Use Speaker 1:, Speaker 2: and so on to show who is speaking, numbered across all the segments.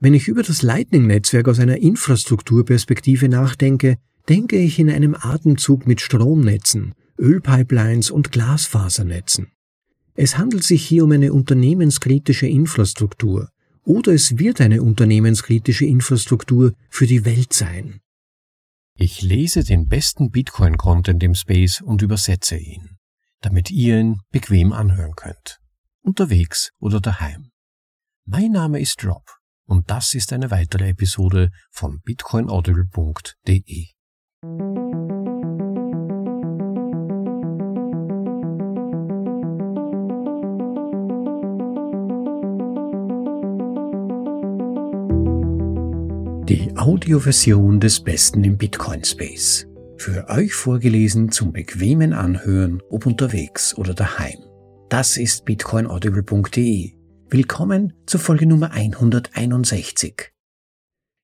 Speaker 1: Wenn ich über das Lightning-Netzwerk aus einer Infrastrukturperspektive nachdenke, denke ich in einem Atemzug mit Stromnetzen, Ölpipelines und Glasfasernetzen. Es handelt sich hier um eine unternehmenskritische Infrastruktur, oder es wird eine unternehmenskritische Infrastruktur für die Welt sein.
Speaker 2: Ich lese den besten Bitcoin-Content im Space und übersetze ihn, damit ihr ihn bequem anhören könnt, unterwegs oder daheim. Mein Name ist Rob und das ist eine weitere Episode von bitcoinaudible.de. Die Audioversion des Besten im Bitcoin Space. Für euch vorgelesen zum bequemen Anhören, ob unterwegs oder daheim. Das ist bitcoinaudible.de Willkommen zur Folge Nummer 161.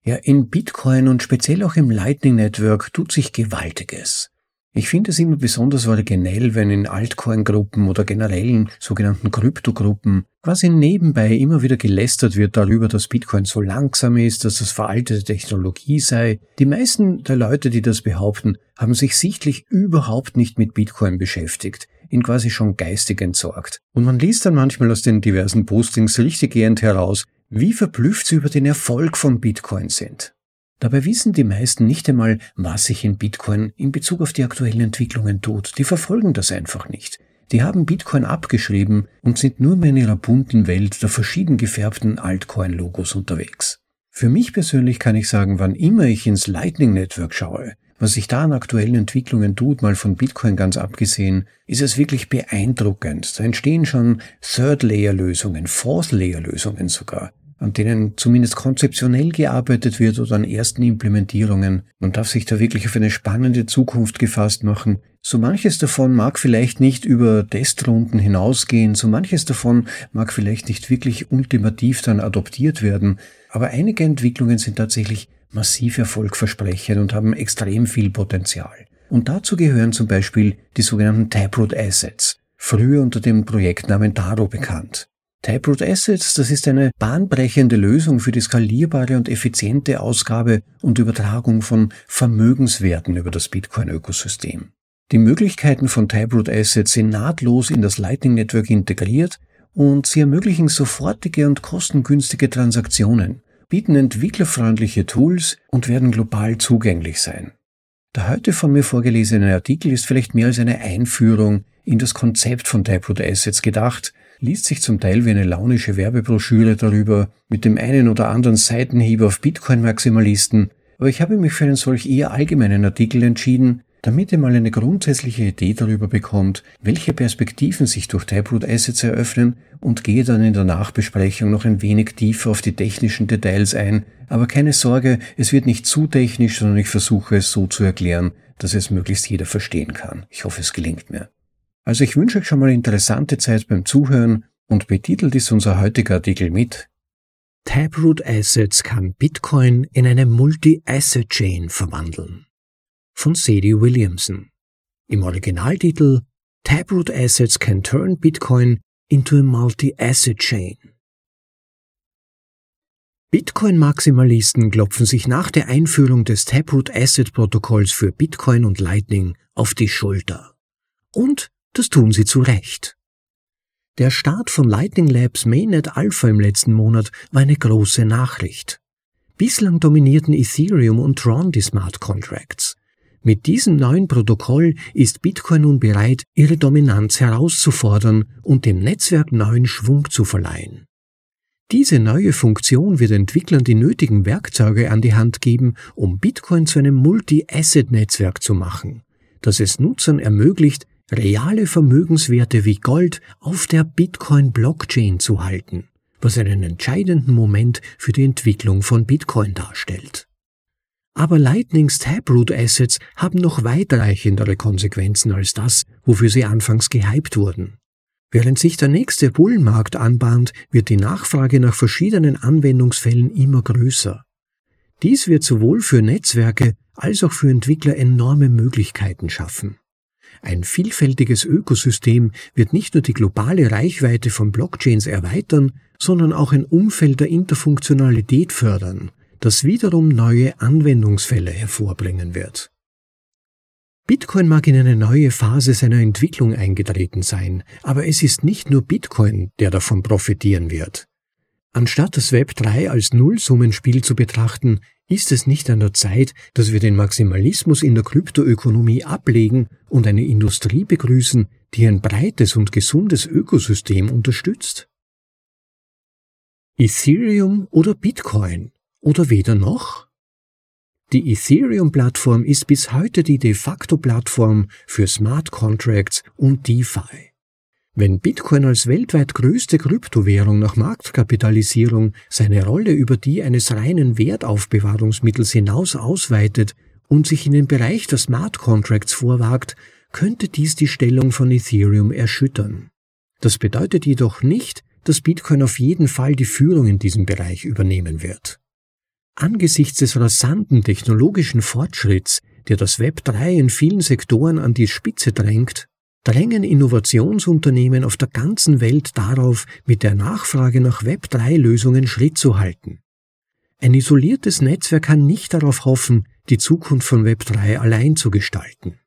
Speaker 2: Ja, in Bitcoin und speziell auch im Lightning Network tut sich Gewaltiges. Ich finde es immer besonders originell, wenn in Altcoin-Gruppen oder generellen sogenannten Kryptogruppen quasi nebenbei immer wieder gelästert wird darüber, dass Bitcoin so langsam ist, dass das veraltete Technologie sei. Die meisten der Leute, die das behaupten, haben sich sichtlich überhaupt nicht mit Bitcoin beschäftigt, ihn quasi schon geistig entsorgt. Und man liest dann manchmal aus den diversen Postings richtiggehend heraus, wie verblüfft sie über den Erfolg von Bitcoin sind. Dabei wissen die meisten nicht einmal, was sich in Bitcoin in Bezug auf die aktuellen Entwicklungen tut. Die verfolgen das einfach nicht. Die haben Bitcoin abgeschrieben und sind nur mehr in ihrer bunten Welt der verschieden gefärbten Altcoin-Logos unterwegs. Für mich persönlich kann ich sagen, wann immer ich ins Lightning Network schaue, was sich da an aktuellen Entwicklungen tut, mal von Bitcoin ganz abgesehen, ist es wirklich beeindruckend. Da entstehen schon Third-Layer-Lösungen, Fourth-Layer-Lösungen sogar an denen zumindest konzeptionell gearbeitet wird oder an ersten Implementierungen. Man darf sich da wirklich auf eine spannende Zukunft gefasst machen. So manches davon mag vielleicht nicht über Testrunden hinausgehen, so manches davon mag vielleicht nicht wirklich ultimativ dann adoptiert werden, aber einige Entwicklungen sind tatsächlich massiv erfolgversprechend und haben extrem viel Potenzial. Und dazu gehören zum Beispiel die sogenannten Taproot Assets, früher unter dem Projektnamen Taro bekannt. Taproot Assets, das ist eine bahnbrechende Lösung für die skalierbare und effiziente Ausgabe und Übertragung von Vermögenswerten über das Bitcoin-Ökosystem. Die Möglichkeiten von Taproot Assets sind nahtlos in das Lightning Network integriert und sie ermöglichen sofortige und kostengünstige Transaktionen, bieten entwicklerfreundliche Tools und werden global zugänglich sein. Der heute von mir vorgelesene Artikel ist vielleicht mehr als eine Einführung in das Konzept von Taproot Assets gedacht, liest sich zum Teil wie eine launische Werbebroschüre darüber, mit dem einen oder anderen Seitenhieb auf Bitcoin-Maximalisten, aber ich habe mich für einen solch eher allgemeinen Artikel entschieden, damit ihr mal eine grundsätzliche Idee darüber bekommt, welche Perspektiven sich durch Taproot Assets eröffnen und gehe dann in der Nachbesprechung noch ein wenig tiefer auf die technischen Details ein, aber keine Sorge, es wird nicht zu technisch, sondern ich versuche es so zu erklären, dass es möglichst jeder verstehen kann. Ich hoffe, es gelingt mir. Also ich wünsche euch schon mal interessante Zeit beim Zuhören und betitelt ist unser heutiger Artikel mit
Speaker 1: Taproot Assets kann Bitcoin in eine Multi-Asset Chain verwandeln. Von Sadie Williamson. Im Originaltitel Taproot Assets can turn Bitcoin into a multi-asset chain. Bitcoin-Maximalisten klopfen sich nach der Einführung des Taproot Asset Protokolls für Bitcoin und Lightning auf die Schulter. Und das tun sie zu Recht. Der Start von Lightning Labs Mainnet Alpha im letzten Monat war eine große Nachricht. Bislang dominierten Ethereum und Tron die Smart Contracts. Mit diesem neuen Protokoll ist Bitcoin nun bereit, ihre Dominanz herauszufordern und dem Netzwerk neuen Schwung zu verleihen. Diese neue Funktion wird Entwicklern die nötigen Werkzeuge an die Hand geben, um Bitcoin zu einem Multi-Asset-Netzwerk zu machen, das es Nutzern ermöglicht, reale Vermögenswerte wie Gold auf der Bitcoin-Blockchain zu halten, was einen entscheidenden Moment für die Entwicklung von Bitcoin darstellt. Aber Lightnings Taproot Assets haben noch weitreichendere Konsequenzen als das, wofür sie anfangs gehypt wurden. Während sich der nächste Bullenmarkt anbahnt, wird die Nachfrage nach verschiedenen Anwendungsfällen immer größer. Dies wird sowohl für Netzwerke als auch für Entwickler enorme Möglichkeiten schaffen. Ein vielfältiges Ökosystem wird nicht nur die globale Reichweite von Blockchains erweitern, sondern auch ein Umfeld der Interfunktionalität fördern, das wiederum neue Anwendungsfälle hervorbringen wird. Bitcoin mag in eine neue Phase seiner Entwicklung eingetreten sein, aber es ist nicht nur Bitcoin, der davon profitieren wird. Anstatt das Web 3 als Nullsummenspiel zu betrachten, ist es nicht an der Zeit, dass wir den Maximalismus in der Kryptoökonomie ablegen und eine Industrie begrüßen, die ein breites und gesundes Ökosystem unterstützt? Ethereum oder Bitcoin oder weder noch? Die Ethereum-Plattform ist bis heute die de facto Plattform für Smart Contracts und DeFi. Wenn Bitcoin als weltweit größte Kryptowährung nach Marktkapitalisierung seine Rolle über die eines reinen Wertaufbewahrungsmittels hinaus ausweitet und sich in den Bereich der Smart Contracts vorwagt, könnte dies die Stellung von Ethereum erschüttern. Das bedeutet jedoch nicht, dass Bitcoin auf jeden Fall die Führung in diesem Bereich übernehmen wird. Angesichts des rasanten technologischen Fortschritts, der das Web 3 in vielen Sektoren an die Spitze drängt, drängen Innovationsunternehmen auf der ganzen Welt darauf, mit der Nachfrage nach Web 3 Lösungen Schritt zu halten. Ein isoliertes Netzwerk kann nicht darauf hoffen, die Zukunft von Web 3 allein zu gestalten.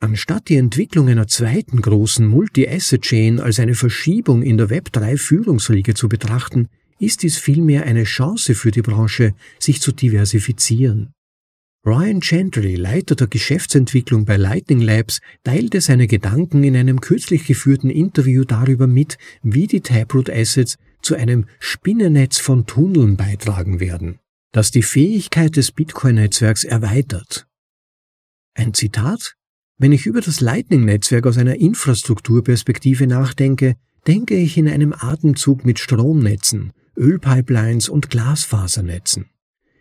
Speaker 1: Anstatt die Entwicklung einer zweiten großen Multi-Asset-Chain als eine Verschiebung in der Web3-Führungsriege zu betrachten, ist dies vielmehr eine Chance für die Branche, sich zu diversifizieren. Ryan Gentry, Leiter der Geschäftsentwicklung bei Lightning Labs, teilte seine Gedanken in einem kürzlich geführten Interview darüber mit, wie die Taproot Assets zu einem Spinnennetz von Tunneln beitragen werden, das die Fähigkeit des Bitcoin-Netzwerks erweitert. Ein Zitat wenn ich über das Lightning-Netzwerk aus einer Infrastrukturperspektive nachdenke, denke ich in einem Atemzug mit Stromnetzen, Ölpipelines und Glasfasernetzen.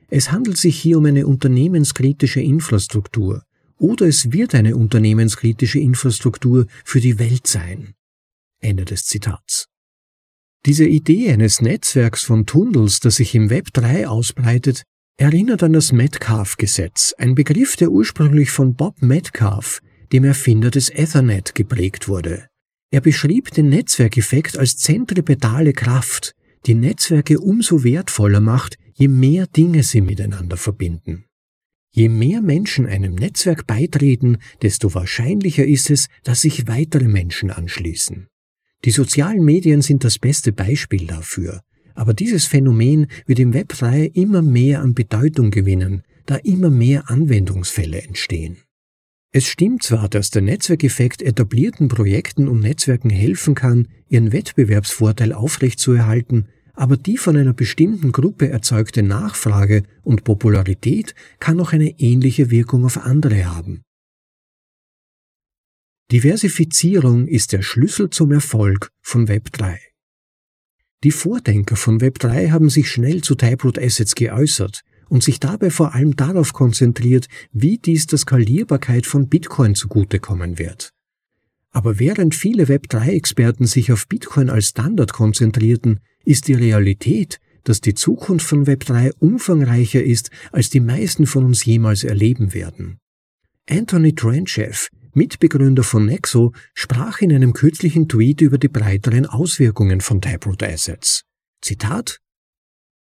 Speaker 1: Es handelt sich hier um eine unternehmenskritische Infrastruktur oder es wird eine unternehmenskritische Infrastruktur für die Welt sein. Ende des Zitats. Diese Idee eines Netzwerks von Tunnels, das sich im Web 3 ausbreitet, erinnert an das Metcalfe-Gesetz, ein Begriff, der ursprünglich von Bob Metcalfe, dem Erfinder des Ethernet, geprägt wurde. Er beschrieb den Netzwerkeffekt als zentripetale Kraft, die Netzwerke umso wertvoller macht, je mehr Dinge sie miteinander verbinden. Je mehr Menschen einem Netzwerk beitreten, desto wahrscheinlicher ist es, dass sich weitere Menschen anschließen. Die sozialen Medien sind das beste Beispiel dafür, aber dieses Phänomen wird im Web 3 immer mehr an Bedeutung gewinnen, da immer mehr Anwendungsfälle entstehen. Es stimmt zwar, dass der Netzwerkeffekt etablierten Projekten und Netzwerken helfen kann, ihren Wettbewerbsvorteil aufrechtzuerhalten, aber die von einer bestimmten Gruppe erzeugte Nachfrage und Popularität kann auch eine ähnliche Wirkung auf andere haben. Diversifizierung ist der Schlüssel zum Erfolg von Web 3. Die Vordenker von Web 3 haben sich schnell zu Taproot Assets geäußert und sich dabei vor allem darauf konzentriert, wie dies der Skalierbarkeit von Bitcoin zugutekommen wird. Aber während viele Web3-Experten sich auf Bitcoin als Standard konzentrierten, ist die Realität, dass die Zukunft von Web3 umfangreicher ist, als die meisten von uns jemals erleben werden. Anthony Tranchev, Mitbegründer von Nexo, sprach in einem kürzlichen Tweet über die breiteren Auswirkungen von Taproot Assets. Zitat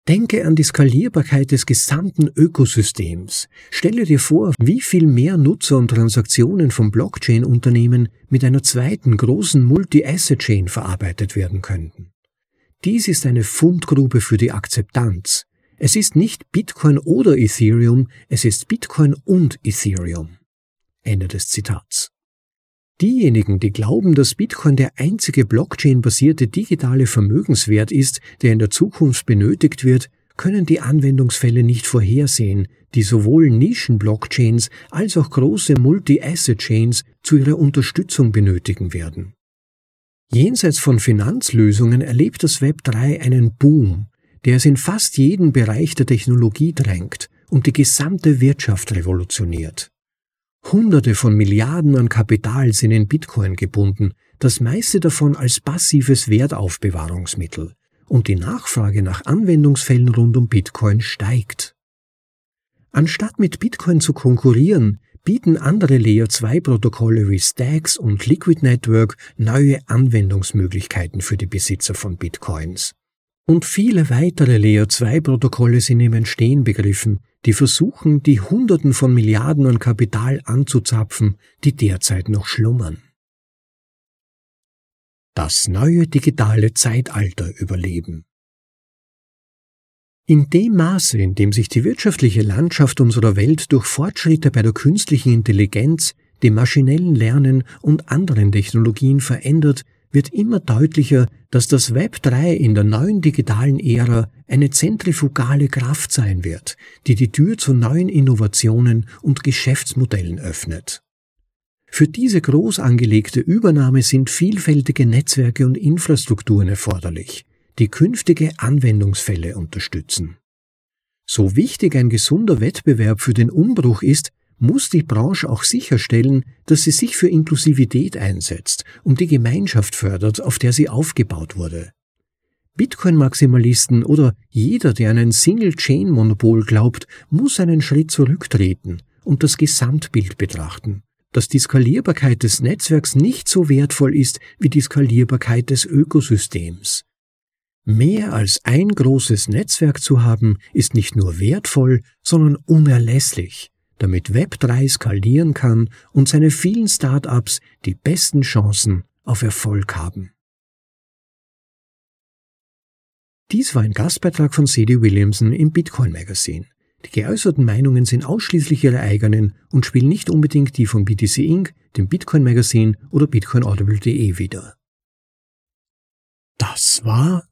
Speaker 1: Denke an die Skalierbarkeit des gesamten Ökosystems. Stelle dir vor, wie viel mehr Nutzer und Transaktionen von Blockchain-Unternehmen mit einer zweiten großen Multi-Asset-Chain verarbeitet werden könnten. Dies ist eine Fundgrube für die Akzeptanz. Es ist nicht Bitcoin oder Ethereum, es ist Bitcoin und Ethereum. Ende des Zitats. Diejenigen, die glauben, dass Bitcoin der einzige Blockchain-basierte digitale Vermögenswert ist, der in der Zukunft benötigt wird, können die Anwendungsfälle nicht vorhersehen, die sowohl Nischen-Blockchains als auch große Multi-Asset-Chains zu ihrer Unterstützung benötigen werden. Jenseits von Finanzlösungen erlebt das Web 3 einen Boom, der es in fast jeden Bereich der Technologie drängt und die gesamte Wirtschaft revolutioniert. Hunderte von Milliarden an Kapital sind in Bitcoin gebunden, das meiste davon als passives Wertaufbewahrungsmittel, und die Nachfrage nach Anwendungsfällen rund um Bitcoin steigt. Anstatt mit Bitcoin zu konkurrieren, bieten andere Layer-2-Protokolle wie Stacks und Liquid Network neue Anwendungsmöglichkeiten für die Besitzer von Bitcoins. Und viele weitere Layer-2-Protokolle sind im Entstehen begriffen, die versuchen, die Hunderten von Milliarden an Kapital anzuzapfen, die derzeit noch schlummern. Das neue digitale Zeitalter überleben. In dem Maße, in dem sich die wirtschaftliche Landschaft unserer Welt durch Fortschritte bei der künstlichen Intelligenz, dem maschinellen Lernen und anderen Technologien verändert, wird immer deutlicher, dass das Web 3 in der neuen digitalen Ära eine zentrifugale Kraft sein wird, die die Tür zu neuen Innovationen und Geschäftsmodellen öffnet. Für diese groß angelegte Übernahme sind vielfältige Netzwerke und Infrastrukturen erforderlich, die künftige Anwendungsfälle unterstützen. So wichtig ein gesunder Wettbewerb für den Umbruch ist, muss die Branche auch sicherstellen, dass sie sich für Inklusivität einsetzt und die Gemeinschaft fördert, auf der sie aufgebaut wurde. Bitcoin-Maximalisten oder jeder, der an ein Single-Chain-Monopol glaubt, muss einen Schritt zurücktreten und das Gesamtbild betrachten, dass die Skalierbarkeit des Netzwerks nicht so wertvoll ist wie die Skalierbarkeit des Ökosystems. Mehr als ein großes Netzwerk zu haben, ist nicht nur wertvoll, sondern unerlässlich damit Web3 skalieren kann und seine vielen Startups die besten Chancen auf Erfolg haben. Dies war ein Gastbeitrag von Sadie Williamson im Bitcoin Magazine. Die geäußerten Meinungen sind ausschließlich ihre eigenen und spielen nicht unbedingt die von BTC Inc., dem Bitcoin Magazine oder bitcoinaudible.de wider. Das war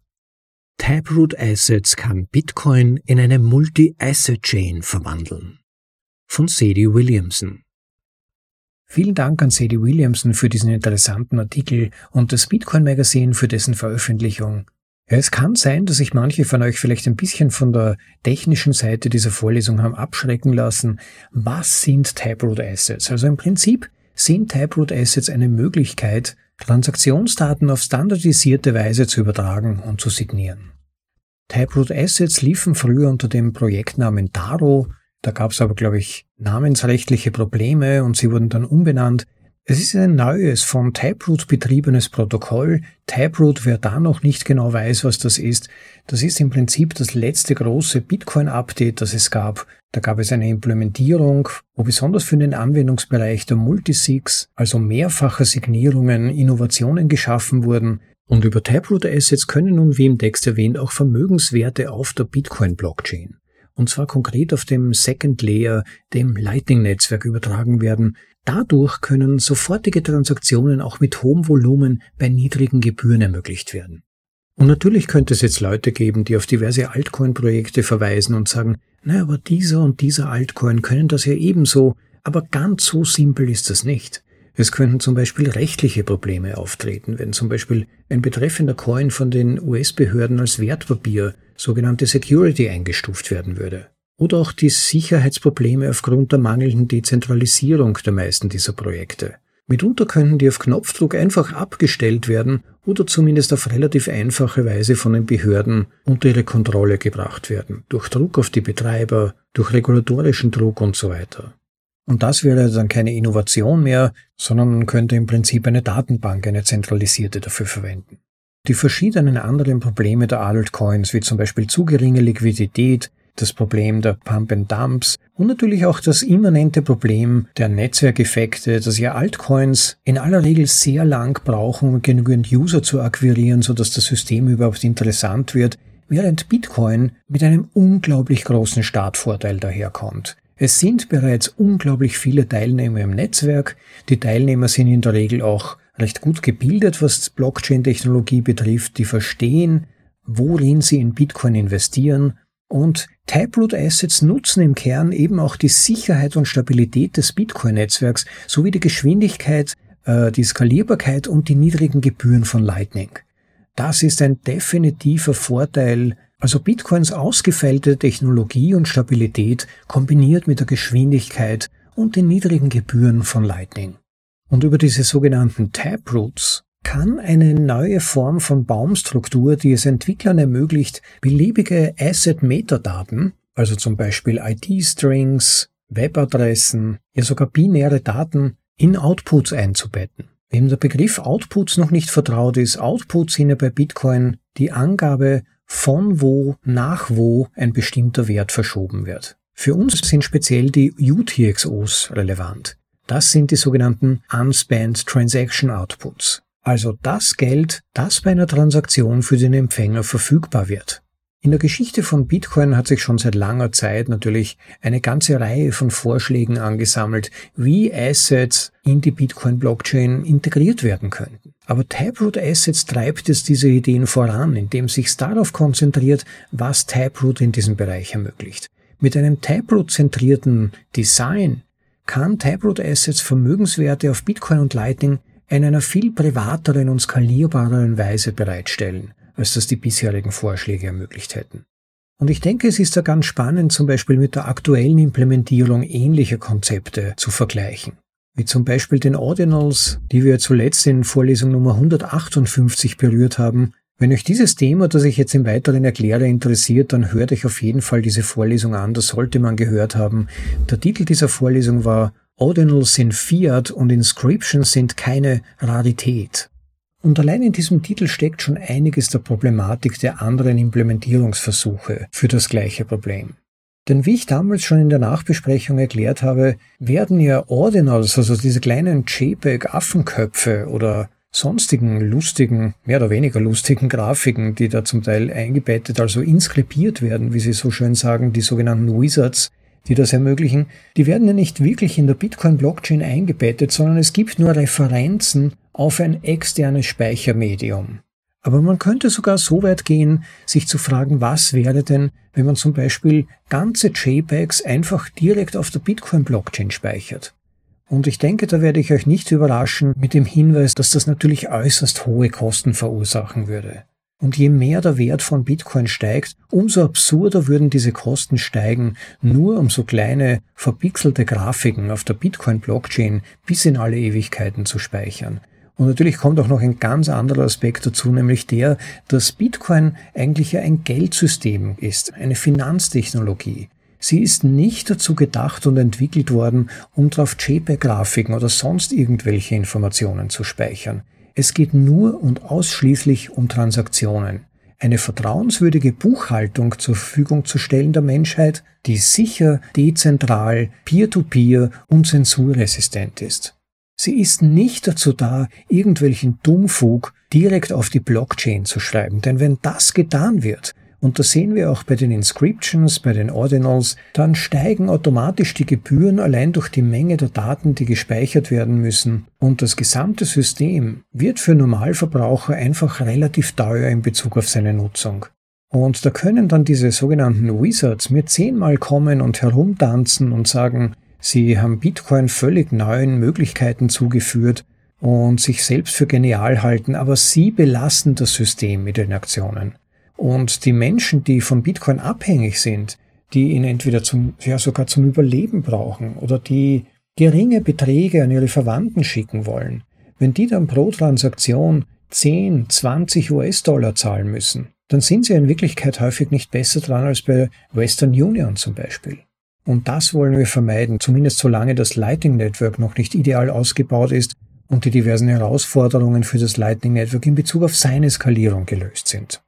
Speaker 1: Taproot Assets kann Bitcoin in eine Multi-Asset-Chain verwandeln von Sadie Williamson. Vielen Dank an Sadie Williamson für diesen interessanten Artikel und das Bitcoin Magazine für dessen Veröffentlichung. Es kann sein, dass sich manche von euch vielleicht ein bisschen von der technischen Seite dieser Vorlesung haben abschrecken lassen. Was sind Taproot Assets? Also im Prinzip sind Taproot Assets eine Möglichkeit, Transaktionsdaten auf standardisierte Weise zu übertragen und zu signieren. Taproot Assets liefen früher unter dem Projektnamen Taro da gab es aber, glaube ich, namensrechtliche Probleme und sie wurden dann umbenannt. Es ist ein neues, von Taproot betriebenes Protokoll. Taproot, wer da noch nicht genau weiß, was das ist, das ist im Prinzip das letzte große Bitcoin-Update, das es gab. Da gab es eine Implementierung, wo besonders für den Anwendungsbereich der Multisigs, also mehrfache Signierungen, Innovationen geschaffen wurden. Und über Taproot Assets können nun, wie im Text erwähnt, auch Vermögenswerte auf der Bitcoin-Blockchain und zwar konkret auf dem Second Layer, dem Lightning-Netzwerk übertragen werden. Dadurch können sofortige Transaktionen auch mit hohem Volumen bei niedrigen Gebühren ermöglicht werden. Und natürlich könnte es jetzt Leute geben, die auf diverse Altcoin-Projekte verweisen und sagen, na, aber dieser und dieser Altcoin können das ja ebenso, aber ganz so simpel ist das nicht. Es könnten zum Beispiel rechtliche Probleme auftreten, wenn zum Beispiel ein betreffender Coin von den US-Behörden als Wertpapier, sogenannte Security, eingestuft werden würde. Oder auch die Sicherheitsprobleme aufgrund der mangelnden Dezentralisierung der meisten dieser Projekte. Mitunter können die auf Knopfdruck einfach abgestellt werden oder zumindest auf relativ einfache Weise von den Behörden unter ihre Kontrolle gebracht werden, durch Druck auf die Betreiber, durch regulatorischen Druck und so weiter. Und das wäre dann keine Innovation mehr, sondern man könnte im Prinzip eine Datenbank, eine zentralisierte dafür verwenden. Die verschiedenen anderen Probleme der Altcoins, wie zum Beispiel zu geringe Liquidität, das Problem der Pump and Dumps und natürlich auch das immanente Problem der Netzwerkeffekte, dass ja Altcoins in aller Regel sehr lang brauchen, um genügend User zu akquirieren, sodass das System überhaupt interessant wird, während Bitcoin mit einem unglaublich großen Startvorteil daherkommt. Es sind bereits unglaublich viele Teilnehmer im Netzwerk. Die Teilnehmer sind in der Regel auch recht gut gebildet, was Blockchain-Technologie betrifft. Die verstehen, worin sie in Bitcoin investieren. Und Taproot Assets nutzen im Kern eben auch die Sicherheit und Stabilität des Bitcoin-Netzwerks sowie die Geschwindigkeit, äh, die Skalierbarkeit und die niedrigen Gebühren von Lightning. Das ist ein definitiver Vorteil also Bitcoins ausgefeilte Technologie und Stabilität kombiniert mit der Geschwindigkeit und den niedrigen Gebühren von Lightning. Und über diese sogenannten Taproots kann eine neue Form von Baumstruktur, die es Entwicklern ermöglicht, beliebige Asset-Metadaten, also zum Beispiel ID-Strings, Webadressen, ja sogar binäre Daten in Outputs einzubetten. Wem der Begriff Outputs noch nicht vertraut ist, Outputs sind ja bei Bitcoin die Angabe von wo nach wo ein bestimmter Wert verschoben wird. Für uns sind speziell die UTXOs relevant. Das sind die sogenannten Unspent Transaction Outputs. Also das Geld, das bei einer Transaktion für den Empfänger verfügbar wird. In der Geschichte von Bitcoin hat sich schon seit langer Zeit natürlich eine ganze Reihe von Vorschlägen angesammelt, wie Assets in die Bitcoin-Blockchain integriert werden könnten. Aber Taproot Assets treibt jetzt diese Ideen voran, indem sich darauf konzentriert, was Taproot in diesem Bereich ermöglicht. Mit einem Taproot-zentrierten Design kann Taproot Assets Vermögenswerte auf Bitcoin und Lightning in einer viel privateren und skalierbareren Weise bereitstellen als das die bisherigen Vorschläge ermöglicht hätten. Und ich denke, es ist da ganz spannend, zum Beispiel mit der aktuellen Implementierung ähnlicher Konzepte zu vergleichen. Wie zum Beispiel den Ordinals, die wir zuletzt in Vorlesung Nummer 158 berührt haben. Wenn euch dieses Thema, das ich jetzt im Weiteren erkläre, interessiert, dann hört euch auf jeden Fall diese Vorlesung an, das sollte man gehört haben. Der Titel dieser Vorlesung war Ordinals sind Fiat und Inscriptions sind keine Rarität. Und allein in diesem Titel steckt schon einiges der Problematik der anderen Implementierungsversuche für das gleiche Problem. Denn wie ich damals schon in der Nachbesprechung erklärt habe, werden ja Ordinals, also diese kleinen JPEG-Affenköpfe oder sonstigen lustigen, mehr oder weniger lustigen Grafiken, die da zum Teil eingebettet, also inskribiert werden, wie sie so schön sagen, die sogenannten Wizards, die das ermöglichen, die werden ja nicht wirklich in der Bitcoin-Blockchain eingebettet, sondern es gibt nur Referenzen auf ein externes Speichermedium. Aber man könnte sogar so weit gehen, sich zu fragen, was wäre denn, wenn man zum Beispiel ganze JPEGs einfach direkt auf der Bitcoin-Blockchain speichert. Und ich denke, da werde ich euch nicht überraschen mit dem Hinweis, dass das natürlich äußerst hohe Kosten verursachen würde. Und je mehr der Wert von Bitcoin steigt, umso absurder würden diese Kosten steigen, nur um so kleine, verpixelte Grafiken auf der Bitcoin-Blockchain bis in alle Ewigkeiten zu speichern. Und natürlich kommt auch noch ein ganz anderer Aspekt dazu, nämlich der, dass Bitcoin eigentlich ja ein Geldsystem ist, eine Finanztechnologie. Sie ist nicht dazu gedacht und entwickelt worden, um darauf JPEG-Grafiken oder sonst irgendwelche Informationen zu speichern. Es geht nur und ausschließlich um Transaktionen. Eine vertrauenswürdige Buchhaltung zur Verfügung zu stellen der Menschheit, die sicher, dezentral, peer-to-peer -peer und zensurresistent ist. Sie ist nicht dazu da, irgendwelchen Dummfug direkt auf die Blockchain zu schreiben, denn wenn das getan wird, und das sehen wir auch bei den Inscriptions, bei den Ordinals, dann steigen automatisch die Gebühren allein durch die Menge der Daten, die gespeichert werden müssen. Und das gesamte System wird für Normalverbraucher einfach relativ teuer in Bezug auf seine Nutzung. Und da können dann diese sogenannten Wizards mir zehnmal kommen und herumtanzen und sagen, sie haben Bitcoin völlig neuen Möglichkeiten zugeführt und sich selbst für genial halten, aber sie belasten das System mit den Aktionen. Und die Menschen, die von Bitcoin abhängig sind, die ihn entweder zum, ja sogar zum Überleben brauchen oder die geringe Beträge an ihre Verwandten schicken wollen, wenn die dann pro Transaktion 10, 20 US-Dollar zahlen müssen, dann sind sie in Wirklichkeit häufig nicht besser dran als bei Western Union zum Beispiel. Und das wollen wir vermeiden, zumindest solange das Lightning Network noch nicht ideal ausgebaut ist und die diversen Herausforderungen für das Lightning Network in Bezug auf seine Skalierung gelöst sind.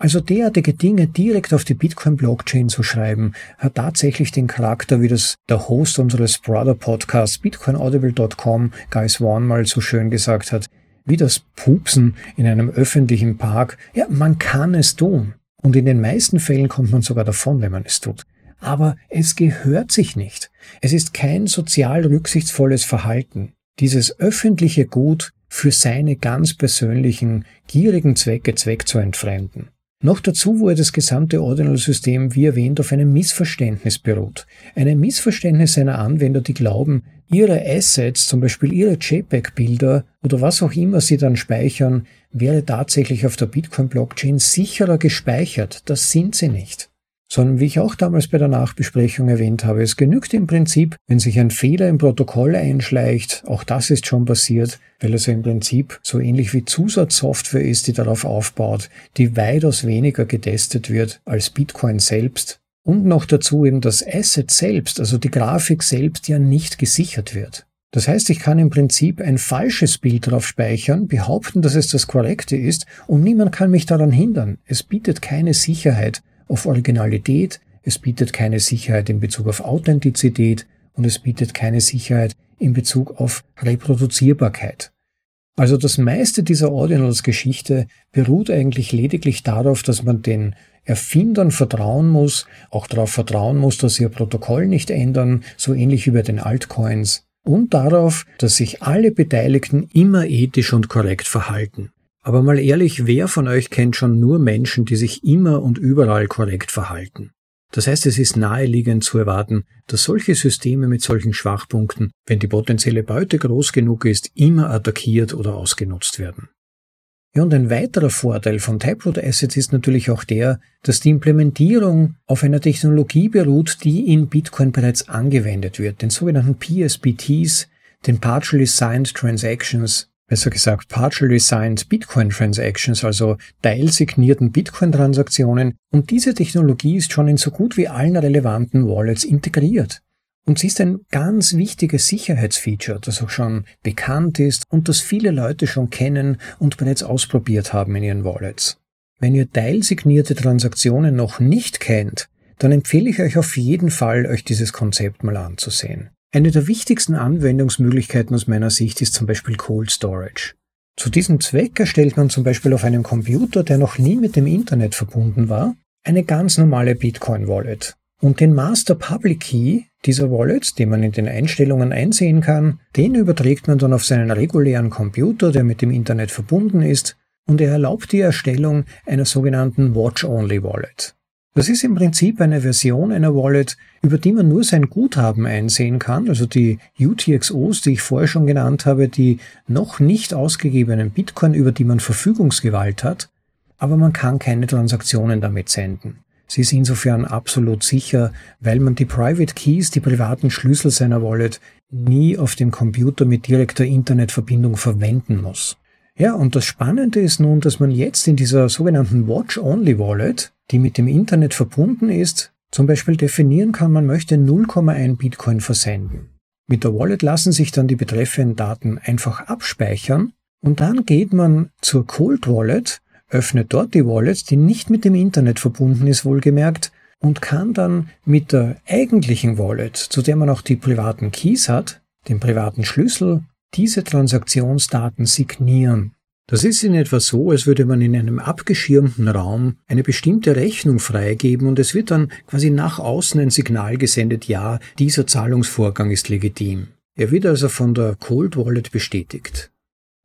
Speaker 1: Also derartige Dinge direkt auf die Bitcoin-Blockchain zu schreiben, hat tatsächlich den Charakter, wie das der Host unseres Brother-Podcasts bitcoinaudible.com, Guys One, mal so schön gesagt hat, wie das Pupsen in einem öffentlichen Park. Ja, man kann es tun. Und in den meisten Fällen kommt man sogar davon, wenn man es tut. Aber es gehört sich nicht. Es ist kein sozial rücksichtsvolles Verhalten. Dieses öffentliche Gut für seine ganz persönlichen, gierigen Zwecke Zweck zu entfremden. Noch dazu, wo das gesamte Ordinal-System, wie erwähnt, auf einem Missverständnis beruht. Einem Missverständnis seiner Anwender, die glauben, ihre Assets, zum Beispiel ihre JPEG-Bilder oder was auch immer sie dann speichern, wäre tatsächlich auf der Bitcoin-Blockchain sicherer gespeichert. Das sind sie nicht sondern wie ich auch damals bei der Nachbesprechung erwähnt habe, es genügt im Prinzip, wenn sich ein Fehler im Protokoll einschleicht, auch das ist schon passiert, weil es im Prinzip so ähnlich wie Zusatzsoftware ist, die darauf aufbaut, die weitaus weniger getestet wird als Bitcoin selbst und noch dazu eben das Asset selbst, also die Grafik selbst ja nicht gesichert wird.
Speaker 2: Das heißt, ich kann im Prinzip ein falsches Bild darauf speichern, behaupten, dass es das korrekte ist und niemand kann mich daran hindern. Es bietet keine Sicherheit auf Originalität, es bietet keine Sicherheit in Bezug auf Authentizität und es bietet keine Sicherheit in Bezug auf Reproduzierbarkeit. Also das meiste dieser Ordinals-Geschichte beruht eigentlich lediglich darauf, dass man den Erfindern vertrauen muss, auch darauf vertrauen muss, dass sie ihr Protokoll nicht ändern, so ähnlich wie bei den Altcoins und darauf, dass sich alle Beteiligten immer ethisch und korrekt verhalten. Aber mal ehrlich, wer von euch kennt schon nur Menschen, die sich immer und überall korrekt verhalten? Das heißt, es ist naheliegend zu erwarten, dass solche Systeme mit solchen Schwachpunkten, wenn die potenzielle Beute groß genug ist, immer attackiert oder ausgenutzt werden. Ja, und ein weiterer Vorteil von Taproot Assets ist natürlich auch der, dass die Implementierung auf einer Technologie beruht, die in Bitcoin bereits angewendet wird, den sogenannten PSBTs, den Partially Signed Transactions, besser gesagt Partially Signed Bitcoin Transactions, also teilsignierten Bitcoin-Transaktionen. Und diese Technologie ist schon in so gut wie allen relevanten Wallets integriert. Und sie ist ein ganz wichtiges Sicherheitsfeature, das auch schon bekannt ist und das viele Leute schon kennen und bereits ausprobiert haben in ihren Wallets. Wenn ihr teilsignierte Transaktionen noch nicht kennt, dann empfehle ich euch auf jeden Fall, euch dieses Konzept mal anzusehen. Eine der wichtigsten Anwendungsmöglichkeiten aus meiner Sicht ist zum Beispiel Cold Storage. Zu diesem Zweck erstellt man zum Beispiel auf einem Computer, der noch nie mit dem Internet verbunden war, eine ganz normale Bitcoin-Wallet. Und den Master Public Key dieser Wallet, den man in den Einstellungen einsehen kann, den überträgt man dann auf seinen regulären Computer, der mit dem Internet verbunden ist, und er erlaubt die Erstellung einer sogenannten Watch-Only Wallet. Das ist im Prinzip eine Version einer Wallet, über die man nur sein Guthaben einsehen kann, also die UTXOs, die ich vorher schon genannt habe, die noch nicht ausgegebenen Bitcoin, über die man Verfügungsgewalt hat, aber man kann keine Transaktionen damit senden. Sie ist insofern absolut sicher, weil man die Private Keys, die privaten Schlüssel seiner Wallet, nie auf dem Computer mit direkter Internetverbindung verwenden muss. Ja, und das Spannende ist nun, dass man jetzt in dieser sogenannten Watch-Only Wallet, die mit dem Internet verbunden ist, zum Beispiel definieren kann, man möchte 0,1 Bitcoin versenden. Mit der Wallet lassen sich dann die betreffenden Daten einfach abspeichern und dann geht man zur Cold Wallet öffnet dort die Wallet, die nicht mit dem Internet verbunden ist, wohlgemerkt, und kann dann mit der eigentlichen Wallet, zu der man auch die privaten Keys hat, den privaten Schlüssel, diese Transaktionsdaten signieren. Das ist in etwa so, als würde man in einem abgeschirmten Raum eine bestimmte Rechnung freigeben und es wird dann quasi nach außen ein Signal gesendet, ja, dieser Zahlungsvorgang ist legitim. Er wird also von der Cold Wallet bestätigt.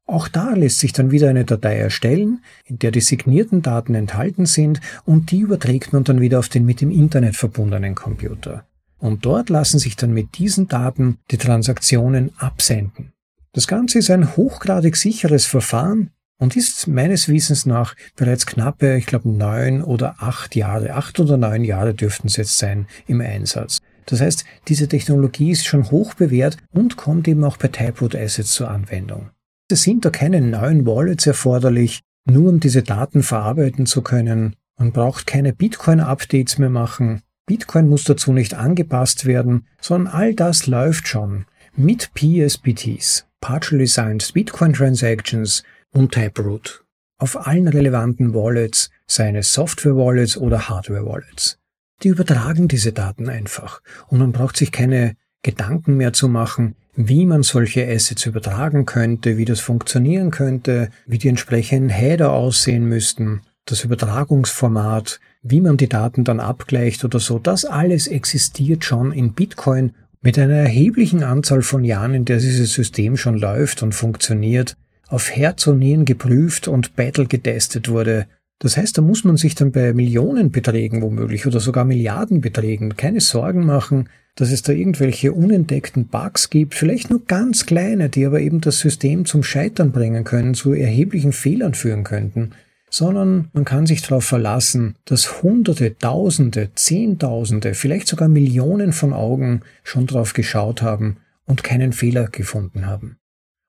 Speaker 2: Auch da lässt sich dann wieder eine Datei erstellen, in der die signierten Daten enthalten sind und die überträgt man dann wieder auf den mit dem Internet verbundenen Computer. Und dort lassen sich dann mit diesen Daten die Transaktionen absenden. Das Ganze ist ein hochgradig sicheres Verfahren und ist meines Wissens nach bereits knappe, ich glaube, neun oder acht Jahre, acht oder neun Jahre dürften es jetzt sein im Einsatz. Das heißt, diese Technologie ist schon hoch bewährt und kommt eben auch bei Taproot Assets zur Anwendung. Es sind da keine neuen Wallets erforderlich, nur um diese Daten verarbeiten zu können. Man braucht keine Bitcoin-Updates mehr machen. Bitcoin muss dazu nicht angepasst werden, sondern all das läuft schon mit PSBTs, Partially Signed Bitcoin Transactions und Taproot auf allen relevanten Wallets, seien es Software-Wallets oder Hardware-Wallets. Die übertragen diese Daten einfach und man braucht sich keine Gedanken mehr zu machen, wie man solche Assets übertragen könnte, wie das funktionieren könnte, wie die entsprechenden Header aussehen müssten, das Übertragungsformat, wie man die Daten dann abgleicht oder so, das alles existiert schon in Bitcoin mit einer erheblichen Anzahl von Jahren, in der dieses System schon läuft und funktioniert, auf Herz und Nieren geprüft und Battle getestet wurde. Das heißt, da muss man sich dann bei Millionenbeträgen womöglich oder sogar Milliardenbeträgen keine Sorgen machen, dass es da irgendwelche unentdeckten Bugs gibt, vielleicht nur ganz kleine, die aber eben das System zum Scheitern bringen können, zu erheblichen Fehlern führen könnten, sondern man kann sich darauf verlassen, dass Hunderte, Tausende, Zehntausende, vielleicht sogar Millionen von Augen schon drauf geschaut haben und keinen Fehler gefunden haben.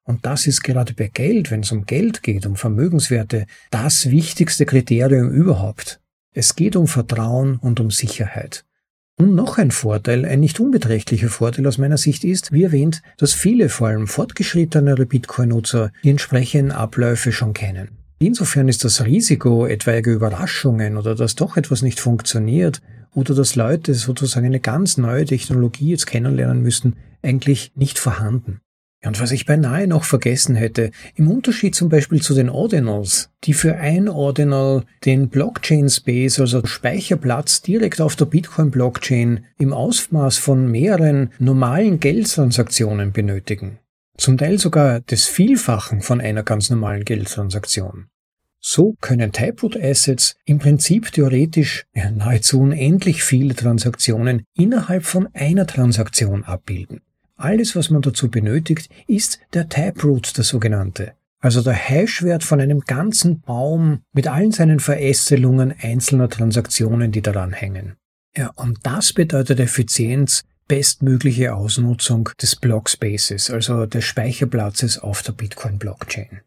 Speaker 2: Und das ist gerade bei Geld, wenn es um Geld geht, um Vermögenswerte, das wichtigste Kriterium überhaupt. Es geht um Vertrauen und um Sicherheit.
Speaker 1: Und noch ein Vorteil, ein nicht unbeträchtlicher Vorteil aus meiner Sicht ist, wie erwähnt, dass viele, vor allem fortgeschrittenere Bitcoin-Nutzer, die entsprechenden Abläufe schon kennen. Insofern ist das Risiko etwaiger Überraschungen oder dass doch etwas nicht funktioniert oder dass Leute sozusagen eine ganz neue Technologie jetzt kennenlernen müssten, eigentlich nicht vorhanden. Und was ich beinahe noch vergessen hätte, im Unterschied zum Beispiel zu den Ordinals, die für ein Ordinal den Blockchain Space, also Speicherplatz direkt auf der Bitcoin Blockchain im Ausmaß von mehreren normalen Geldtransaktionen benötigen. Zum Teil sogar des Vielfachen von einer ganz normalen Geldtransaktion. So können Taproot Assets im Prinzip theoretisch nahezu unendlich viele Transaktionen innerhalb von einer Transaktion abbilden. Alles, was man dazu benötigt, ist der Taproot, der sogenannte. Also der Hashwert von einem ganzen Baum mit allen seinen Verästelungen einzelner Transaktionen, die daran hängen. Ja, und das bedeutet Effizienz, bestmögliche Ausnutzung des Blockspaces, also des Speicherplatzes auf der Bitcoin-Blockchain.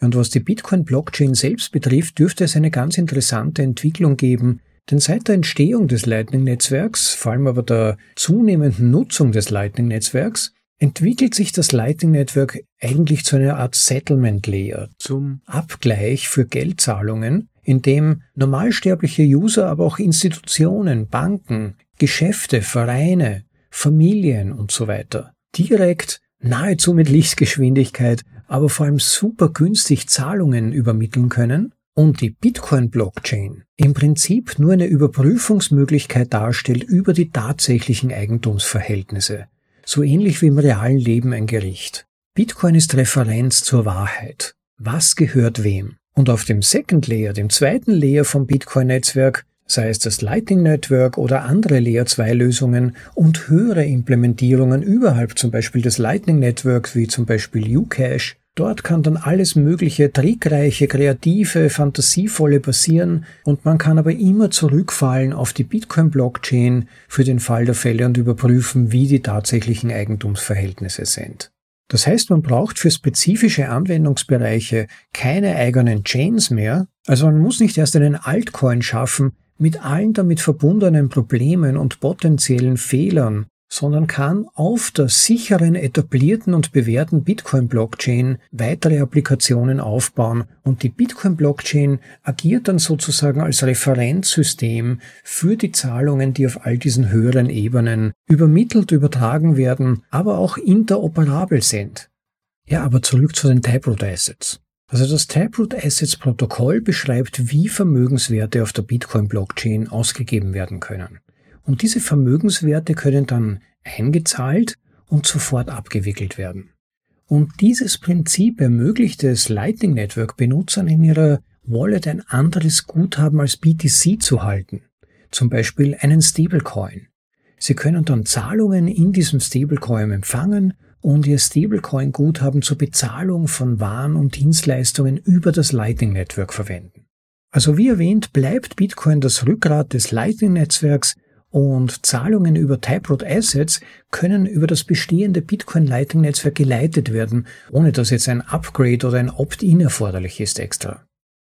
Speaker 1: Und was die Bitcoin-Blockchain selbst betrifft, dürfte es eine ganz interessante Entwicklung geben, denn seit der Entstehung des Lightning-Netzwerks, vor allem aber der zunehmenden Nutzung des Lightning-Netzwerks, entwickelt sich das Lightning Network eigentlich zu einer Art Settlement Layer, zum Abgleich für Geldzahlungen, in dem normalsterbliche User, aber auch Institutionen, Banken, Geschäfte, Vereine, Familien und so weiter direkt nahezu mit Lichtgeschwindigkeit, aber vor allem super günstig Zahlungen übermitteln können und die Bitcoin-Blockchain im Prinzip nur eine Überprüfungsmöglichkeit darstellt über die tatsächlichen Eigentumsverhältnisse, so ähnlich wie im realen Leben ein Gericht. Bitcoin ist Referenz zur Wahrheit. Was gehört wem? Und auf dem Second Layer, dem zweiten Layer vom Bitcoin-Netzwerk, sei es das Lightning Network oder andere Layer 2 Lösungen und höhere Implementierungen überhalb zum Beispiel des Lightning Networks wie zum Beispiel Ucash, Dort kann dann alles mögliche trickreiche, kreative, fantasievolle passieren und man kann aber immer zurückfallen auf die Bitcoin-Blockchain für den Fall der Fälle und überprüfen, wie die tatsächlichen Eigentumsverhältnisse sind. Das heißt, man braucht für spezifische Anwendungsbereiche keine eigenen Chains mehr, also man muss nicht erst einen Altcoin schaffen mit allen damit verbundenen Problemen und potenziellen Fehlern, sondern kann auf der sicheren, etablierten und bewährten Bitcoin-Blockchain weitere Applikationen aufbauen und die Bitcoin-Blockchain agiert dann sozusagen als Referenzsystem für die Zahlungen, die auf all diesen höheren Ebenen übermittelt, übertragen werden, aber auch interoperabel sind. Ja, aber zurück zu den Taproot Assets. Also das Taproot Assets Protokoll beschreibt, wie Vermögenswerte auf der Bitcoin-Blockchain ausgegeben werden können. Und diese Vermögenswerte können dann eingezahlt und sofort abgewickelt werden. Und dieses Prinzip ermöglicht es Lightning Network Benutzern in ihrer Wallet ein anderes Guthaben als BTC zu halten. Zum Beispiel einen Stablecoin. Sie können dann Zahlungen in diesem Stablecoin empfangen und ihr Stablecoin-Guthaben zur Bezahlung von Waren und Dienstleistungen über das Lightning Network verwenden. Also wie erwähnt, bleibt Bitcoin das Rückgrat des Lightning-Netzwerks und Zahlungen über Taproot Assets können über das bestehende Bitcoin Lightning Netzwerk geleitet werden, ohne dass jetzt ein Upgrade oder ein Opt-in erforderlich ist extra.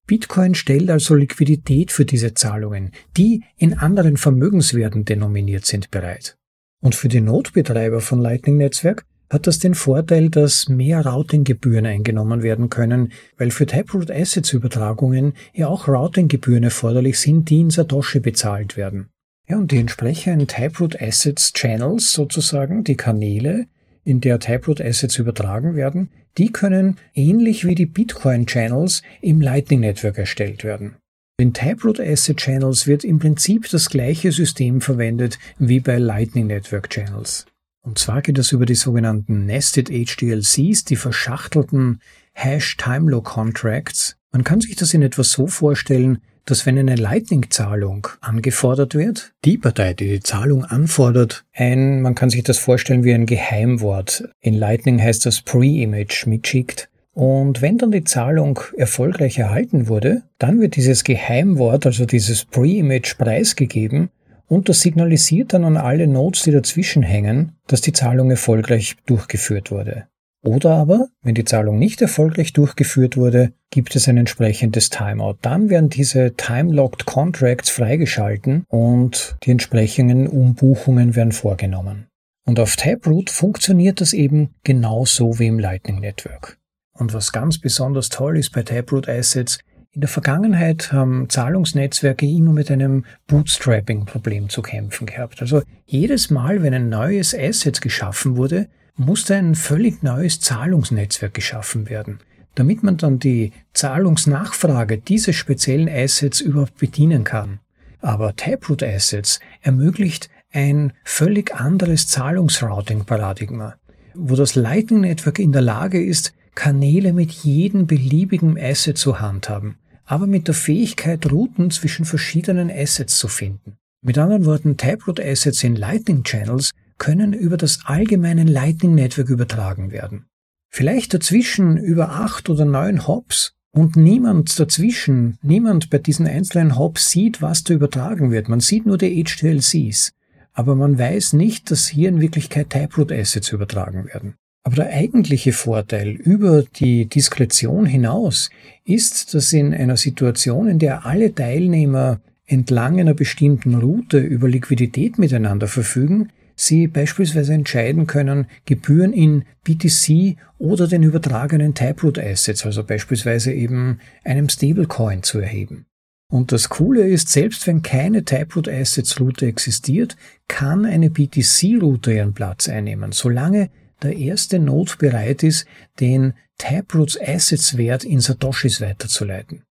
Speaker 1: Bitcoin stellt also Liquidität für diese Zahlungen, die in anderen Vermögenswerten denominiert sind, bereit. Und für die Notbetreiber von Lightning Netzwerk hat das den Vorteil, dass mehr Routinggebühren eingenommen werden können, weil für Taproot Assets Übertragungen ja auch Routinggebühren erforderlich sind, die in Satoshi bezahlt werden. Ja, und die entsprechenden Taproot Assets Channels sozusagen, die Kanäle, in der Taproot Assets übertragen werden, die können ähnlich wie die Bitcoin Channels im Lightning Network erstellt werden. In Taproot Asset Channels wird im Prinzip das gleiche System verwendet wie bei Lightning Network Channels. Und zwar geht es über die sogenannten Nested HDLCs, die verschachtelten Hash Time Low Contracts. Man kann sich das in etwas so vorstellen, dass wenn eine Lightning-Zahlung angefordert wird, die Partei, die die Zahlung anfordert, ein, man kann sich das vorstellen wie ein Geheimwort. In Lightning heißt das Pre-Image mitschickt. Und wenn dann die Zahlung erfolgreich erhalten wurde, dann wird dieses Geheimwort, also dieses Pre-Image preisgegeben und das signalisiert dann an alle Nodes, die dazwischen hängen, dass die Zahlung erfolgreich durchgeführt wurde.
Speaker 2: Oder aber, wenn die Zahlung nicht erfolgreich durchgeführt wurde, gibt es ein entsprechendes Timeout. Dann werden diese Time-Locked Contracts freigeschalten und die entsprechenden Umbuchungen werden vorgenommen. Und auf Taproot funktioniert das eben genauso wie im Lightning Network. Und was ganz besonders toll ist bei Taproot Assets, in der Vergangenheit haben Zahlungsnetzwerke immer mit einem Bootstrapping-Problem zu kämpfen gehabt. Also jedes Mal, wenn ein neues Asset geschaffen wurde, musste ein völlig neues Zahlungsnetzwerk geschaffen werden, damit man dann die Zahlungsnachfrage dieses speziellen Assets überhaupt bedienen kann. Aber Taproot Assets ermöglicht ein völlig anderes Zahlungsrouting-Paradigma, wo das Lightning Network in der Lage ist, Kanäle mit jedem beliebigen Asset zu handhaben, aber mit der Fähigkeit, Routen zwischen verschiedenen Assets zu finden. Mit anderen Worten, Taproot Assets in Lightning Channels können über das allgemeine Lightning Network übertragen werden. Vielleicht dazwischen über acht oder neun Hops und niemand dazwischen, niemand bei diesen einzelnen Hops sieht, was da übertragen wird. Man sieht nur die HTLCs, aber man weiß nicht, dass hier in Wirklichkeit Taproot Assets übertragen werden. Aber der eigentliche Vorteil über die Diskretion hinaus ist, dass in einer Situation, in der alle Teilnehmer entlang einer bestimmten Route über Liquidität miteinander verfügen, Sie beispielsweise entscheiden können, Gebühren in BTC oder den übertragenen Taproot Assets, also beispielsweise eben einem Stablecoin zu erheben. Und das Coole ist, selbst wenn keine Taproot Assets Route existiert, kann eine BTC Route ihren Platz einnehmen, solange der erste Node bereit ist, den Taproots Assets Wert in Satoshis weiterzuleiten.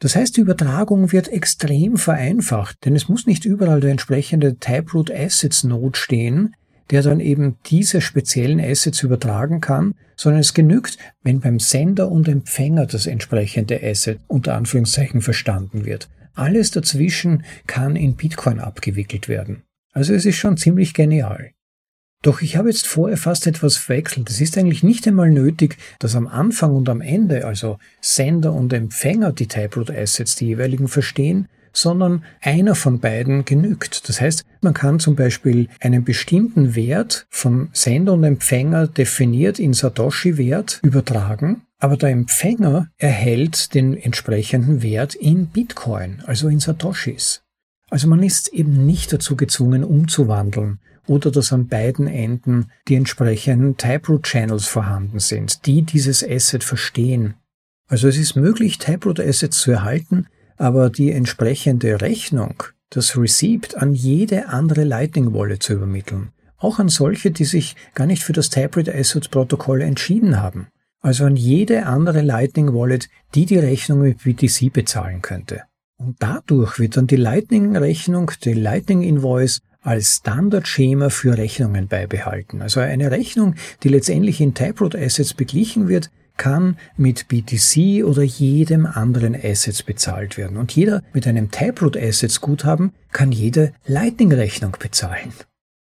Speaker 2: Das heißt, die Übertragung wird extrem vereinfacht, denn es muss nicht überall der entsprechende Taproot Assets Node stehen, der dann eben diese speziellen Assets übertragen kann, sondern es genügt, wenn beim Sender und Empfänger das entsprechende Asset unter Anführungszeichen verstanden wird. Alles dazwischen kann in Bitcoin abgewickelt werden. Also es ist schon ziemlich genial. Doch ich habe jetzt vorher fast etwas verwechselt. Es ist eigentlich nicht einmal nötig, dass am Anfang und am Ende, also Sender und Empfänger, die Taproot Assets, die jeweiligen verstehen, sondern einer von beiden genügt. Das heißt, man kann zum Beispiel einen bestimmten Wert von Sender und Empfänger definiert in Satoshi-Wert übertragen, aber der Empfänger erhält den entsprechenden Wert in Bitcoin, also in Satoshis. Also man ist eben nicht dazu gezwungen, umzuwandeln oder dass an beiden Enden die entsprechenden Taproot Channels vorhanden sind, die dieses Asset verstehen. Also es ist möglich, Taproot Assets zu erhalten, aber die entsprechende Rechnung, das Receipt an jede andere Lightning Wallet zu übermitteln. Auch an solche, die sich gar nicht für das Taproot Assets Protokoll entschieden haben. Also an jede andere Lightning Wallet, die die Rechnung mit BTC bezahlen könnte. Und dadurch wird dann die Lightning-Rechnung, die Lightning-Invoice als Standardschema für Rechnungen beibehalten. Also eine Rechnung, die letztendlich in Taproot Assets beglichen wird, kann mit BTC oder jedem anderen Assets bezahlt werden. Und jeder mit einem Taproot Assets Guthaben kann jede Lightning-Rechnung bezahlen.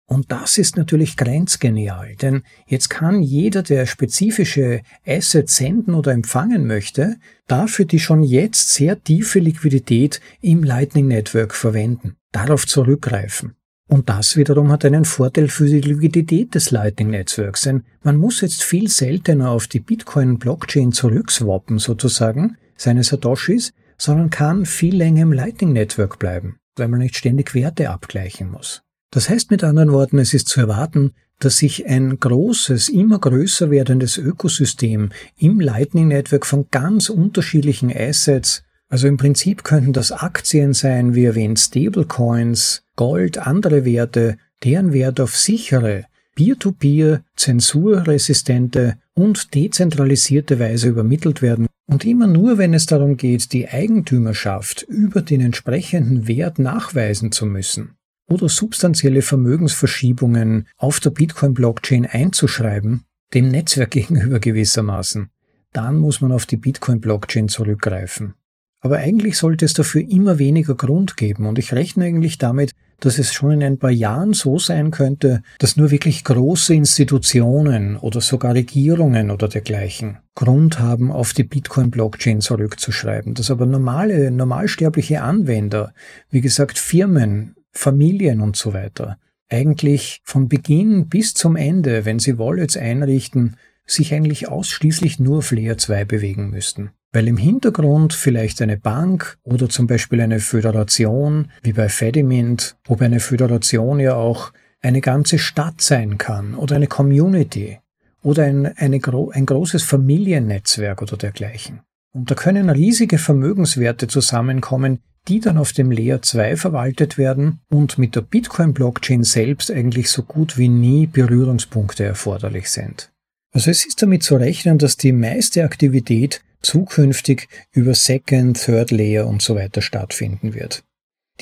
Speaker 2: Und das ist natürlich grenzgenial, denn jetzt kann jeder, der spezifische Assets senden oder empfangen möchte, dafür die schon jetzt sehr tiefe Liquidität im Lightning Network verwenden, darauf zurückgreifen. Und das wiederum hat einen Vorteil für die Liquidität des Lightning-Netzwerks, denn man muss jetzt viel seltener auf die Bitcoin-Blockchain zurückswappen sozusagen, seine Satoshis, sondern kann viel länger im Lightning-Network bleiben, weil man nicht ständig Werte abgleichen muss. Das heißt mit anderen Worten, es ist zu erwarten, dass sich ein großes, immer größer werdendes Ökosystem im Lightning Network von ganz unterschiedlichen Assets also im Prinzip könnten das Aktien sein, wie erwähnt Stablecoins, Gold, andere Werte, deren Wert auf sichere, peer-to-peer, zensurresistente und dezentralisierte Weise übermittelt werden und immer nur, wenn es darum geht, die Eigentümerschaft über den entsprechenden Wert nachweisen zu müssen oder substanzielle Vermögensverschiebungen auf der Bitcoin-Blockchain einzuschreiben, dem Netzwerk gegenüber gewissermaßen, dann muss man auf die Bitcoin-Blockchain zurückgreifen. Aber eigentlich sollte es dafür immer weniger Grund geben und ich rechne eigentlich damit, dass es schon in ein paar Jahren so sein könnte, dass nur wirklich große Institutionen oder sogar Regierungen oder dergleichen Grund haben, auf die Bitcoin-Blockchain zurückzuschreiben, dass aber normale, normalsterbliche Anwender, wie gesagt Firmen, Familien und so weiter, eigentlich von Beginn bis zum Ende, wenn sie Wallets einrichten, sich eigentlich ausschließlich nur auf Layer 2 bewegen müssten. Weil im Hintergrund vielleicht eine Bank oder zum Beispiel eine Föderation, wie bei Fedimint, wobei eine Föderation ja auch eine ganze Stadt sein kann oder eine Community oder ein, eine, ein großes Familiennetzwerk oder dergleichen. Und da können riesige Vermögenswerte zusammenkommen, die dann auf dem Layer 2 verwaltet werden und mit der Bitcoin-Blockchain selbst eigentlich so gut wie nie Berührungspunkte erforderlich sind. Also es ist damit zu rechnen, dass die meiste Aktivität zukünftig über Second, Third Layer und so weiter stattfinden wird.